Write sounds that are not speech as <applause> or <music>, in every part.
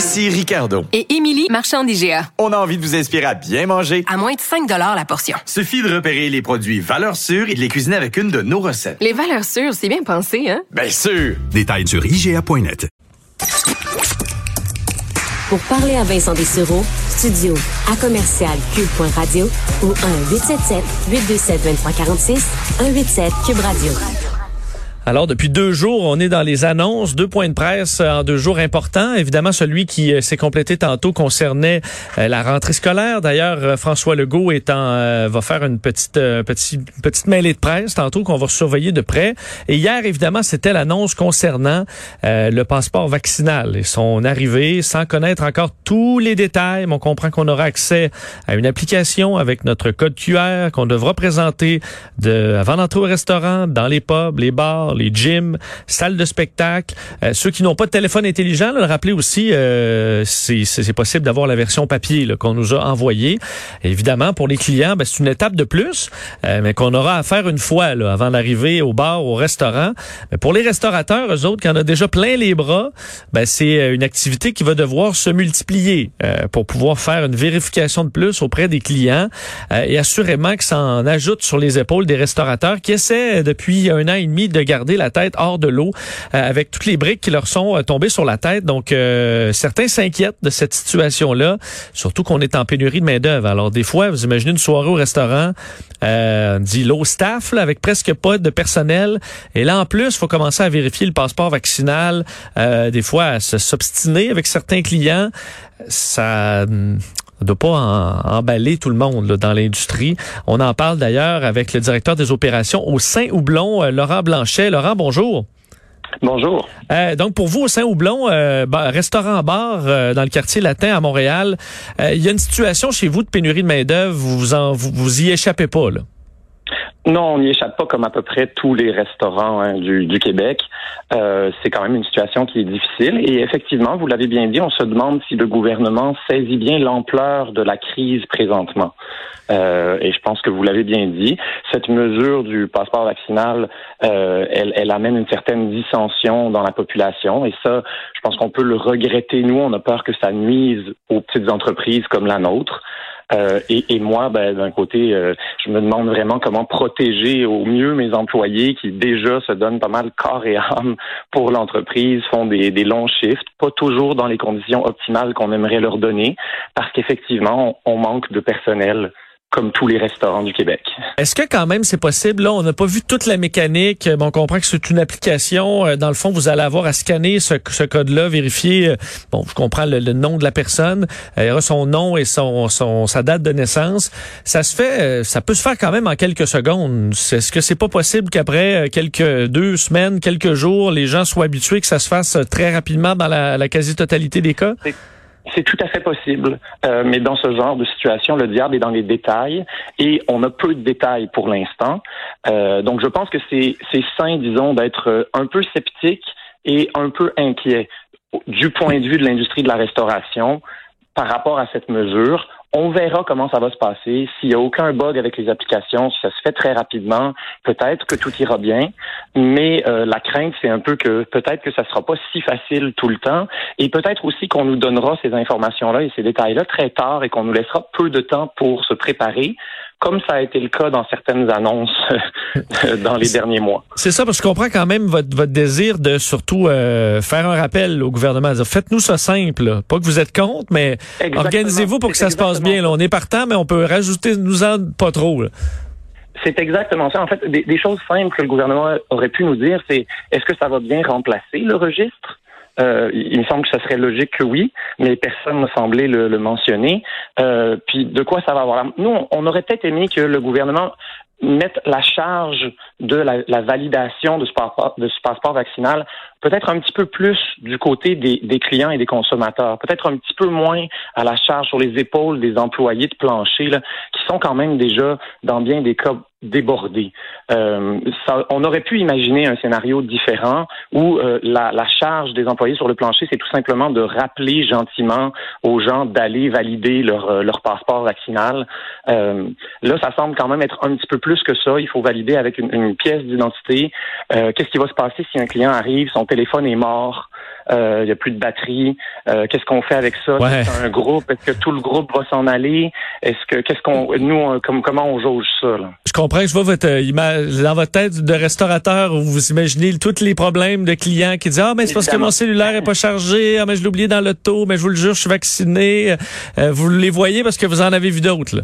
Ici Ricardo. Et Émilie, marchand d'IGA. On a envie de vous inspirer à bien manger. À moins de 5 la portion. Suffit de repérer les produits valeurs sûres et de les cuisiner avec une de nos recettes. Les valeurs sûres, c'est bien pensé, hein? Bien sûr! Détails sur IGA.net. Pour parler à Vincent Dessureau, studio à commercial cube.radio ou 1 877 827 2346 187 cube radio. Alors, depuis deux jours, on est dans les annonces, deux points de presse en deux jours importants. Évidemment, celui qui euh, s'est complété tantôt concernait euh, la rentrée scolaire. D'ailleurs, euh, François Legault en, va faire une petite, petite, petite mêlée de presse tantôt qu'on va surveiller de près. Et hier, évidemment, c'était l'annonce concernant le passeport vaccinal et son arrivée, sans connaître encore tous les détails. Mais on comprend qu'on aura accès à une application avec notre code QR qu'on devra présenter de, avant d'entrer au restaurant, dans les pubs, les bars, les gyms, salles de spectacle. Euh, ceux qui n'ont pas de téléphone intelligent, le rappeler aussi, euh, c'est possible d'avoir la version papier qu'on nous a envoyée. Évidemment, pour les clients, ben, c'est une étape de plus, euh, mais qu'on aura à faire une fois là, avant d'arriver au bar, au restaurant. Mais pour les restaurateurs, eux autres, qui en ont déjà plein les bras, ben, c'est une activité qui va devoir se multiplier pour pouvoir faire une vérification de plus auprès des clients et assurément que ça en ajoute sur les épaules des restaurateurs qui essaient depuis un an et demi de garder la tête hors de l'eau euh, avec toutes les briques qui leur sont euh, tombées sur la tête. Donc, euh, certains s'inquiètent de cette situation-là, surtout qu'on est en pénurie de main-d'œuvre. Alors, des fois, vous imaginez une soirée au restaurant, euh, dit low staff, là, avec presque pas de personnel. Et là, en plus, faut commencer à vérifier le passeport vaccinal, des fois à s'obstiner avec certains clients. Ça ne doit pas emballer tout le monde dans l'industrie. On en parle d'ailleurs avec le directeur des opérations au Saint-Houblon, euh, Laurent Blanchet. Laurent, bonjour. Bonjour. Euh, donc pour vous au Saint-Houblon, euh, restaurant-bar euh, dans le quartier latin à Montréal, il y a une situation chez vous de pénurie de main-d'œuvre, vous, en, vous, vous y échappez pas là. Non, on n'y échappe pas comme à peu près tous les restaurants hein, du, Québec. Euh, c'est quand même une situation qui est difficile. Et effectivement, vous l'avez bien dit, on se demande si le gouvernement saisit bien l'ampleur de la crise présentement. Euh, et je pense que vous l'avez bien dit, cette mesure du passeport vaccinal, euh, elle, elle amène une certaine dissension dans la population. Et ça, je pense qu'on peut le regretter. Nous, on a peur que ça nuise aux petites entreprises comme la nôtre. Euh, et, et, moi, ben, d'un côté, euh, je me demande vraiment comment protéger au mieux mes employés qui déjà se donnent pas mal corps et âme pour l'entreprise, font des, des longs shifts, pas toujours dans les conditions optimales qu'on aimerait leur donner, parce qu'effectivement, on manque de personnel comme tous les restaurants du Québec. Est-ce que quand même c'est possible? Là, on n'a pas vu toute la mécanique. Bon, on comprend que c'est une application. Euh, dans le fond, vous allez avoir à scanner ce, ce code-là, vérifier. Euh, bon, je comprends le, nom de la personne, il y aura son nom et son, son, sa date de naissance. Ça se fait, euh, ça peut se faire quand même en quelques secondes. Est-ce que c'est pas possible qu'après quelques deux semaines, quelques jours, les gens soient habitués que ça se fasse très rapidement dans la, la quasi-totalité des cas? C'est tout à fait possible, euh, mais dans ce genre de situation, le diable est dans les détails et on a peu de détails pour l'instant. Euh, donc, je pense que c'est sain, disons, d'être un peu sceptique et un peu inquiet du point de vue de l'industrie de la restauration par rapport à cette mesure. On verra comment ça va se passer. S'il n'y a aucun bug avec les applications, si ça se fait très rapidement, peut-être que tout ira bien. Mais euh, la crainte, c'est un peu que peut-être que ça sera pas si facile tout le temps. Et peut-être aussi qu'on nous donnera ces informations-là et ces détails-là très tard et qu'on nous laissera peu de temps pour se préparer comme ça a été le cas dans certaines annonces <laughs> dans les derniers mois. C'est ça, parce que je comprends quand même votre, votre désir de surtout euh, faire un rappel au gouvernement. Faites-nous ça simple. Pas que vous êtes contre, mais organisez-vous pour que ça se passe bien. Là. On est partant, mais on peut rajouter nous en pas trop. C'est exactement ça. En fait, des, des, choses simples que le gouvernement aurait pu nous dire, c'est est-ce que ça va bien remplacer le registre? Euh, il me semble que ce serait logique que oui, mais personne n'a semblé le, mentionner. Euh, puis de quoi ça va avoir Nous, on aurait peut-être aimé que le gouvernement mettre la charge de la, la validation de ce, passeport, de ce passeport vaccinal peut-être un petit peu plus du côté des, des clients et des consommateurs, peut-être un petit peu moins à la charge sur les épaules des employés de plancher, là, qui sont quand même déjà, dans bien des cas, débordés. Euh, on aurait pu imaginer un scénario différent où euh, la, charge des employés sur le plancher, c'est tout simplement de rappeler gentiment aux gens d'aller valider leur, euh, leur passeport vaccinal. Là, ça semble quand même être un petit peu plus que ça. Il faut valider avec une, pièce d'identité. Qu'est-ce qui va se passer si un client arrive, son téléphone est mort? Euh, il n'y a plus de batterie. Euh, qu'est-ce qu'on fait avec ça? Ouais. C'est un groupe. Est-ce que tout le groupe va s'en aller? Est-ce que qu'est-ce qu'on nous comme comment on jauge ça là? Je comprends que je vois votre image dans votre tête de restaurateur où vous imaginez tous les problèmes de clients qui disent ah mais c'est parce que mon cellulaire est pas chargé, ah mais je l'ai oublié dans l'auto, mais je vous le jure je suis vacciné. Euh, vous les voyez parce que vous en avez vu d'autres là.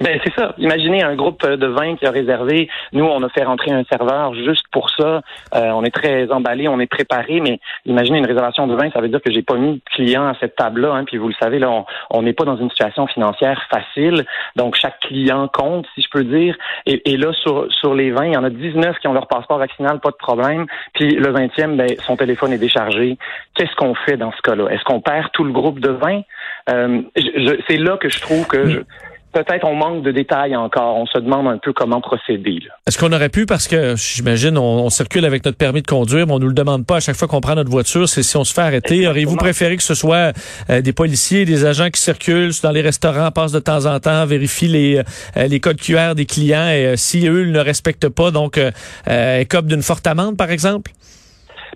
Ben c'est ça. Imaginez un groupe de 20 qui a réservé. Nous, on a fait rentrer un serveur juste pour ça. Euh, on est très emballé, on est préparé, mais imaginez une réservation de 20, ça veut dire que j'ai pas mis de client à cette table-là. Hein, puis vous le savez, là, on n'est pas dans une situation financière facile. Donc chaque client compte, si je peux dire. Et, et, là, sur, sur les 20, il y en a 19 qui ont leur passeport vaccinal, pas de problème. Puis le 20e, ben, son téléphone est déchargé. Qu'est-ce qu'on fait dans ce cas-là? Est-ce qu'on perd tout le groupe de 20? Euh, c'est là que je trouve que je, peut-être on manque de détails encore. On se demande un peu comment procéder. Est-ce qu'on aurait pu, parce que j'imagine, on, on, circule avec notre permis de conduire, mais on nous le demande pas à chaque fois qu'on prend notre voiture, c'est si on se fait arrêter. Auriez-vous préféré que ce soit euh, des policiers, des agents qui circulent dans les restaurants, passent de temps en temps, vérifient les, euh, les codes QR des clients et euh, si eux ne respectent pas, donc euh, écopent d'une forte amende, par exemple?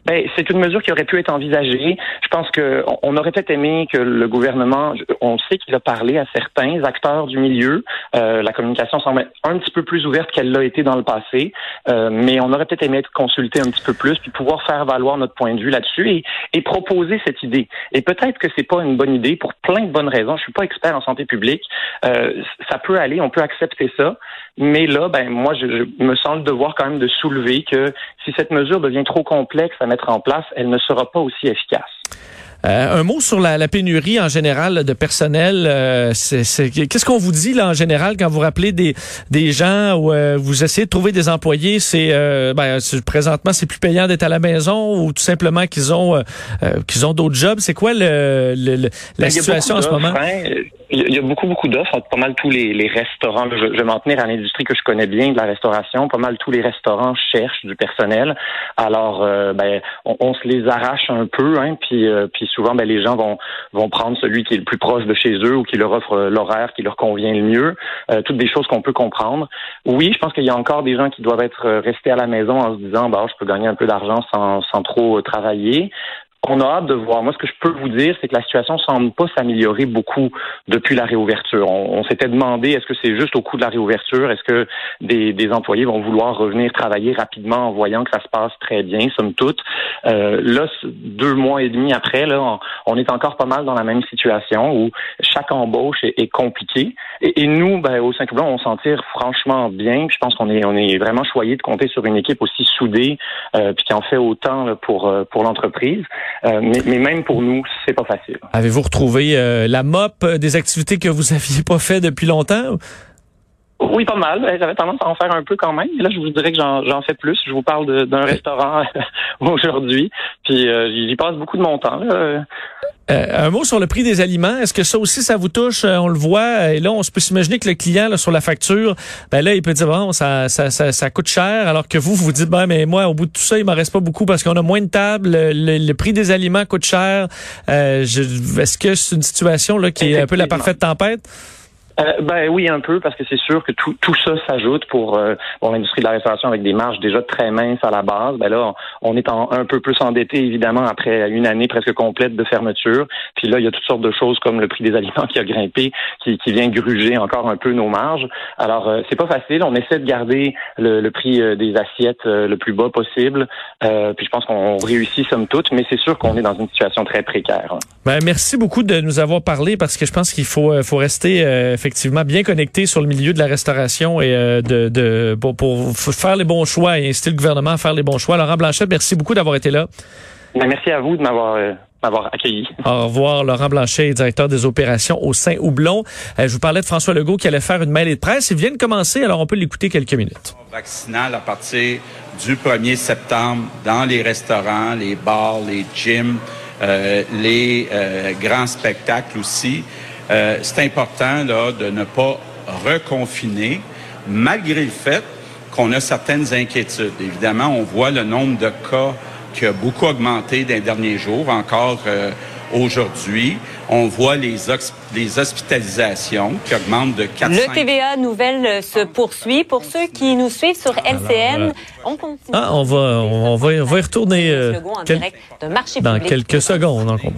Ben, c'est une mesure qui aurait pu être envisagée. Je pense que on aurait peut-être aimé que le gouvernement, on sait qu'il a parlé à certains acteurs du milieu. Euh, la communication semble un petit peu plus ouverte qu'elle l'a été dans le passé, euh, mais on aurait peut-être aimé être consulté un petit peu plus, puis pouvoir faire valoir notre point de vue là-dessus et, et, proposer cette idée. Et peut-être que c'est pas une bonne idée pour plein de bonnes raisons. Je suis pas expert en santé publique. Euh, ça peut aller, on peut accepter ça, mais là, ben moi, je, je me sens le devoir quand même de soulever que si cette mesure devient trop complexe à mettre en place, elle ne sera pas aussi efficace. Euh, un mot sur la, la, pénurie en général de personnel. Euh, Qu'est-ce qu'on vous dit là en général quand vous rappelez des, des gens ou euh, vous essayez de trouver des employés C'est ben, présentement c'est plus payant d'être à la maison ou tout simplement qu'ils ont qu'ils ont d'autres jobs? C'est quoi le, le, le la ben, situation en ce moment? hein. Il y a beaucoup, beaucoup d'offres. Pas mal tous les, les restaurants. Je, je vais m'en tenir à l'industrie que je connais bien de la restauration. Pas mal tous les restaurants cherchent du personnel. Alors, euh, ben, on, on, se les arrache un peu, hein, puis, euh, souvent, ben, les gens vont, vont prendre celui qui est le plus proche de chez eux ou qui leur offre l'horaire qui leur convient le mieux. Euh, toutes des choses qu'on peut comprendre. Oui, je pense qu'il y a encore des gens qui doivent être restés à la maison en se disant, bah, je peux gagner un peu d'argent sans, sans trop travailler on a hâte de voir. Moi, ce que je peux vous dire, c'est que la situation semble pas s'améliorer beaucoup depuis la réouverture. On, s'était demandé, est-ce que c'est juste au coup de la réouverture? Est-ce que des, des, employés vont vouloir revenir travailler rapidement en voyant que ça se passe très bien, somme toute? Euh, là, deux mois et demi après, là, on, est encore pas mal dans la même situation où chaque embauche est, est compliquée. Et, nous, ben, au Saint-Cloud, on s'en tire franchement bien. je pense qu'on est, on est vraiment choyé de compter sur une équipe aussi soudée euh, puis qui en fait autant là, pour, euh, pour l'entreprise. Euh, mais, même pour nous, c'est pas facile. Avez-vous retrouvé euh, la mop des activités que vous aviez pas fait depuis longtemps? Oui, pas mal. J'avais tendance à en faire un peu quand même. Et là, je vous dirais que j'en fais plus. Je vous parle d'un restaurant <laughs> aujourd'hui. Puis euh, j'y passe beaucoup de mon temps. Là. Euh, un mot sur le prix des aliments. Est-ce que ça aussi, ça vous touche? Euh, on le voit. Et là, on se peut s'imaginer que le client, là, sur la facture, ben là, il peut dire, bon, ça, ça, ça, ça, coûte cher. Alors que vous, vous dites, ben, mais moi, au bout de tout ça, il m'en reste pas beaucoup parce qu'on a moins de tables. Le, le, le, prix des aliments coûte cher. Euh, Est-ce que c'est une situation là qui est un peu la parfaite tempête? Euh, ben oui, un peu, parce que c'est sûr que tout, tout ça s'ajoute pour, euh, pour l'industrie de la restauration avec des marges déjà très minces à la base. Ben là, on, est en, un peu plus endetté, évidemment, après une année presque complète de fermeture. Puis là, il y a toutes sortes de choses comme le prix des aliments <laughs> qui a grimpé, qui, qui vient gruger encore un peu nos marges. Alors, euh, c'est pas facile. On essaie de garder le, le prix euh, des assiettes euh, le plus bas possible. Puis je pense qu'on réussit somme toute, mais c'est sûr qu'on est dans une situation très précaire. Ben, merci beaucoup de nous avoir parlé parce que je pense qu'il faut, faut rester effectivement bien connecté sur le milieu de la restauration et euh, de, de pour, pour, faire les bons choix et inciter le gouvernement à faire les bons choix. Laurent Blanchette, merci beaucoup d'avoir été là. Ben, merci à vous de m'avoir euh, m'avoir accueilli. Au revoir, Laurent Blanchet, directeur des opérations au Saint-Houblon. Euh, je vous parlais de François Legault qui allait faire une mêlée de presse. Il vient de commencer, alors on peut l'écouter quelques minutes. Vaccinal à partir du 1er septembre dans les restaurants, les bars, les gyms, euh, les euh, grands spectacles aussi. Euh, c'est important là, de ne pas reconfiner, malgré le fait qu'on a certaines inquiétudes. Évidemment, on voit le nombre de cas qui a beaucoup augmenté dans les derniers jours, encore euh, aujourd'hui. On voit les, les hospitalisations qui augmentent de 4 Le TVA Nouvelle euh, se poursuit. Pour ceux qui nous suivent sur LCN, on continue. Ah, on va, on, on va, on va y retourner euh, Slogan en quel- direct de marché dans public. quelques secondes. on comprend.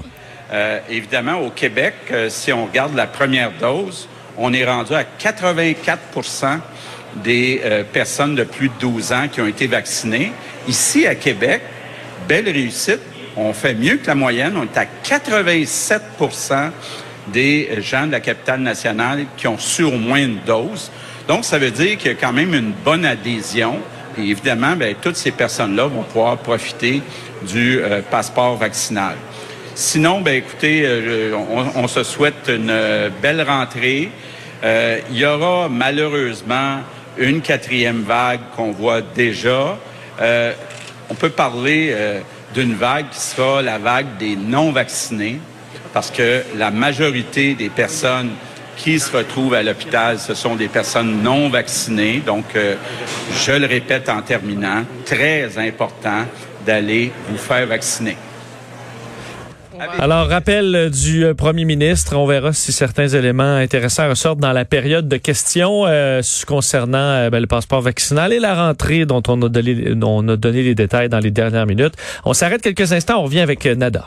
Euh, évidemment, au Québec, euh, si on regarde la première dose, on est rendu à 84% des euh, personnes de plus de 12 ans qui ont été vaccinées. Ici, à Québec, belle réussite. On fait mieux que la moyenne. On est à 87% des gens de la capitale nationale qui ont su au moins une dose. Donc, ça veut dire qu'il y a quand même une bonne adhésion. Et évidemment, ben, toutes ces personnes-là vont pouvoir profiter du euh, passeport vaccinal. Sinon, ben écoutez, euh, on, se souhaite une euh, belle rentrée. Euh, il y aura malheureusement une quatrième vague qu'on voit déjà. On peut parler d'une vague qui sera la vague des non-vaccinés, parce que la majorité des personnes qui se retrouvent à l'hôpital, ce sont des personnes non vaccinées. Donc, je le répète en terminant, très important d'aller vous faire vacciner. Alors, rappel euh, du euh, premier ministre. On verra si certains éléments intéressants ressortent dans la période de questions euh, concernant euh, ben, le passeport vaccinal et la rentrée dont on a, donné, dont on a donné les détails dans les dernières minutes. On s'arrête quelques instants. On revient avec Nada.